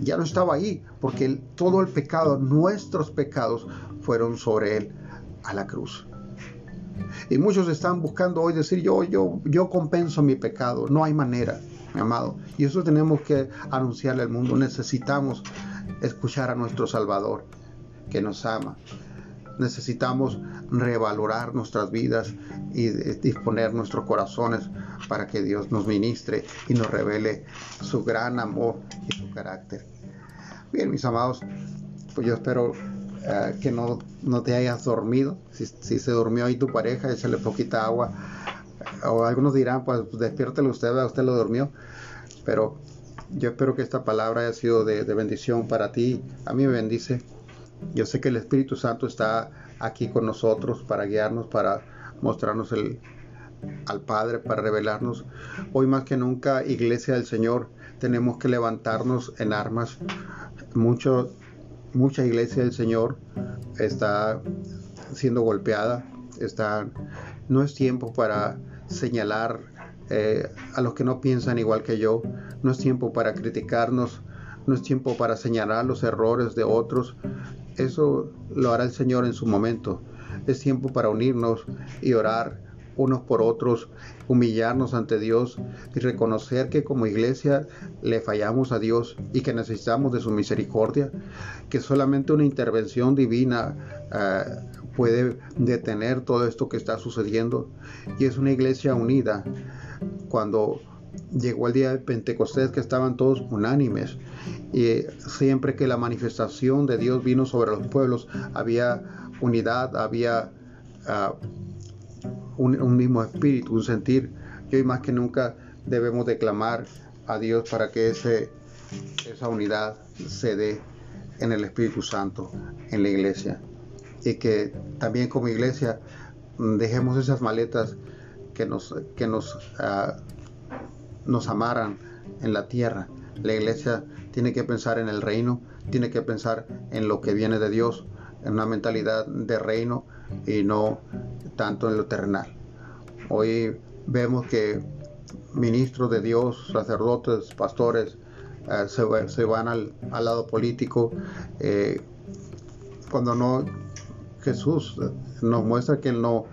ya no estaba ahí, porque todo el pecado, nuestros pecados, fueron sobre Él a la cruz. Y muchos están buscando hoy decir, yo, yo, yo compenso mi pecado. No hay manera, amado. Y eso tenemos que anunciarle al mundo. Necesitamos escuchar a nuestro Salvador, que nos ama. Necesitamos revalorar nuestras vidas y disponer nuestros corazones para que Dios nos ministre y nos revele su gran amor y su carácter. Bien, mis amados, pues yo espero eh, que no, no, te hayas dormido. Si, se durmió ahí tu pareja, échale poquita agua. O algunos dirán, pues despiértelo usted, usted lo durmió. Pero yo espero que esta palabra haya sido de, bendición para ti. A mí me bendice. Yo sé que el Espíritu Santo está aquí con nosotros para guiarnos, para mostrarnos el, al Padre, para revelarnos. Hoy más que nunca, Iglesia del Señor, tenemos que levantarnos en armas. Mucho, mucha iglesia del Señor está siendo golpeada, está, no es tiempo para señalar eh, a los que no piensan igual que yo, no es tiempo para criticarnos, no es tiempo para señalar los errores de otros, eso lo hará el Señor en su momento, es tiempo para unirnos y orar unos por otros, humillarnos ante Dios y reconocer que como iglesia le fallamos a Dios y que necesitamos de su misericordia, que solamente una intervención divina eh, puede detener todo esto que está sucediendo y es una iglesia unida. Cuando llegó el día de Pentecostés que estaban todos unánimes y siempre que la manifestación de Dios vino sobre los pueblos había unidad, había ah, un, mismo espíritu, un sentir. Y hoy más que nunca debemos declamar a Dios para que ese, esa unidad se dé en el Espíritu Santo, en la iglesia. Y que también como iglesia dejemos esas maletas que nos, que nos, uh, nos amaran en la tierra. La iglesia tiene que pensar en el reino, tiene que pensar en lo que viene de Dios, en una mentalidad de reino y no tanto en lo terrenal. Hoy vemos que ministros de Dios, sacerdotes, pastores, eh, se, van al, lado político, eh, cuando no Jesús nos muestra que Él no,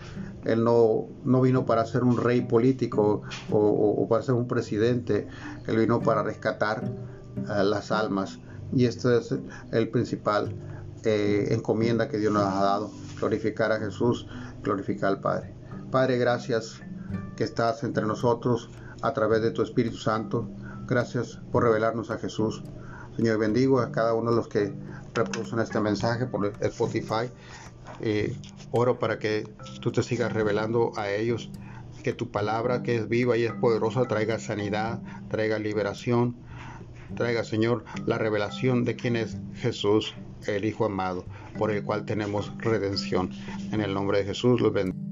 él no, no vino para ser un rey político o, para ser un presidente, Él vino para rescatar eh, las almas. Y este es el principal encomienda que Dios nos ha dado, glorificar a Jesús glorificar al Padre. Padre, gracias que estás entre nosotros a través de tu Espíritu Santo. Gracias por revelarnos a Jesús. Señor, bendigo a cada uno de los que reproducen este mensaje por Spotify. Eh, oro para que tú te sigas revelando a ellos, que tu palabra que es viva y es poderosa traiga sanidad, traiga liberación, traiga, Señor, la revelación de quién es Jesús, el Hijo amado por el cual tenemos redención. En el nombre de Jesús los bendigo.